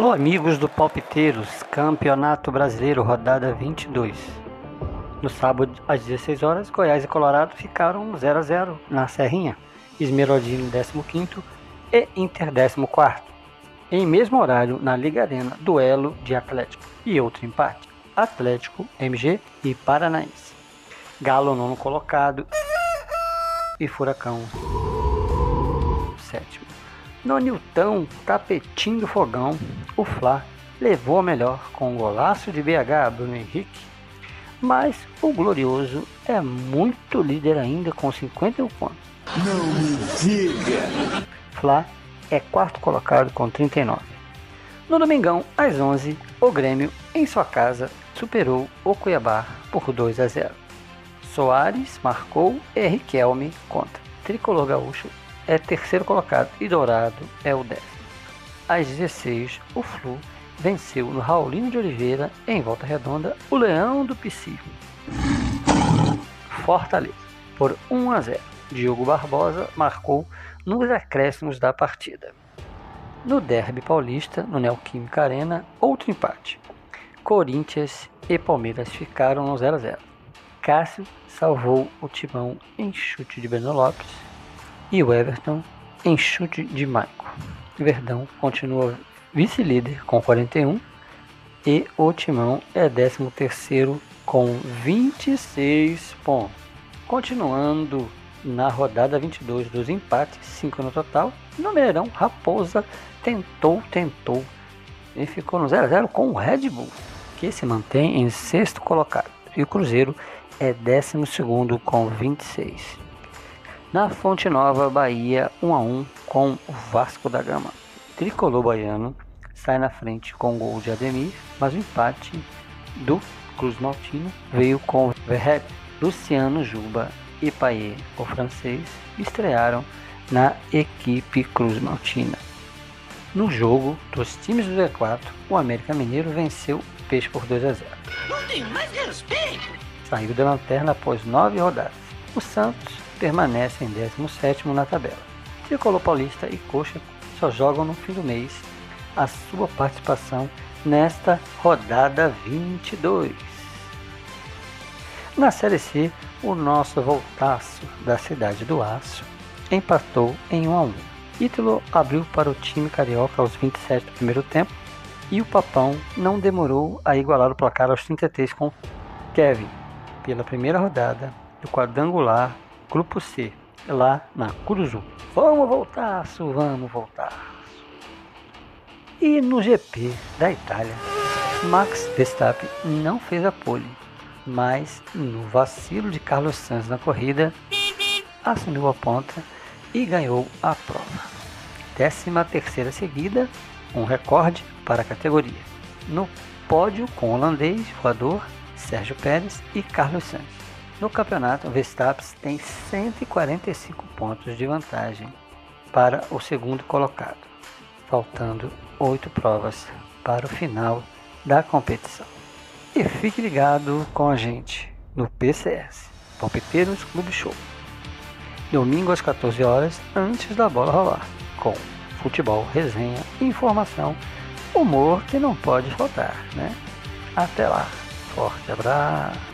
Alô, amigos do Palpiteiros, Campeonato Brasileiro, rodada 22. No sábado, às 16 horas, Goiás e Colorado ficaram 0 a 0 na Serrinha, Esmeraldino 15 e Inter 14. Em mesmo horário, na Liga Arena, duelo de Atlético e outro empate, Atlético, MG e Paranaense. Galo nono colocado e Furacão sétimo. No Nilton, tapetinho do fogão, o Fla levou a melhor com um golaço de BH Bruno Henrique, mas o Glorioso é muito líder ainda com 51 pontos. Não me diga! Fla é quarto colocado com 39. No domingão, às 11, o Grêmio, em sua casa, superou o Cuiabá por 2 a 0. Soares marcou e Riquelme contra. Tricolor Gaúcho é terceiro colocado e Dourado é o décimo. Às 16, o Flu venceu no Raulino de Oliveira, em Volta Redonda, o Leão do Pissarro. Fortaleza, por 1 a 0. Diogo Barbosa marcou nos acréscimos da partida. No Derby Paulista, no Neoquímica Arena, outro empate. Corinthians e Palmeiras ficaram no 0 a 0. Cássio salvou o timão em chute de Breno Lopes e o Everton em chute de Maico. Verdão continua vice-líder com 41 e o Timão é 13º com 26 pontos. Continuando na rodada 22 dos empates, 5 no total, no Mineirão, Raposa tentou, tentou e ficou no 0 a 0 com o Red Bull, que se mantém em sexto colocado. E o Cruzeiro é 12 com 26. Na Fonte Nova, Bahia 1 a 1 com o Vasco da Gama. Tricolor baiano sai na frente com o gol de Ademir, mas o empate do Cruz Maltino veio com Verrep, Luciano Juba e Payet, o francês, estrearam na equipe Cruz Maltina. No jogo dos times do Z4, o América Mineiro venceu o Peixe por 2 a 0. Não tem mais respeito! Saiu da lanterna após nove rodadas. O Santos permanece em 17 na tabela. Tricolor Paulista e Coxa só jogam no fim do mês a sua participação nesta rodada 22. Na Série C, o nosso voltaço da Cidade do Aço empatou em 1 a 1. Ítalo abriu para o time carioca aos 27 do primeiro tempo e o Papão não demorou a igualar o placar aos 33 com Kevin pela primeira rodada do quadrangular Grupo C, lá na Curuzu. Vamos voltar, vamos voltar. E no GP da Itália, Max Verstappen não fez a pole, mas no vacilo de Carlos Sainz na corrida, assumiu a ponta e ganhou a prova. Décima terceira seguida, um recorde para a categoria. No pódio com o holandês voador Sérgio Pérez e Carlos Sainz. No campeonato, o Verstappen tem 145 pontos de vantagem para o segundo colocado, faltando oito provas para o final da competição. E fique ligado com a gente no PCS, Palpiteiros Clube Show. Domingo às 14 horas, antes da bola rolar, com futebol, resenha, informação, humor que não pode faltar, né? Até lá, forte abraço.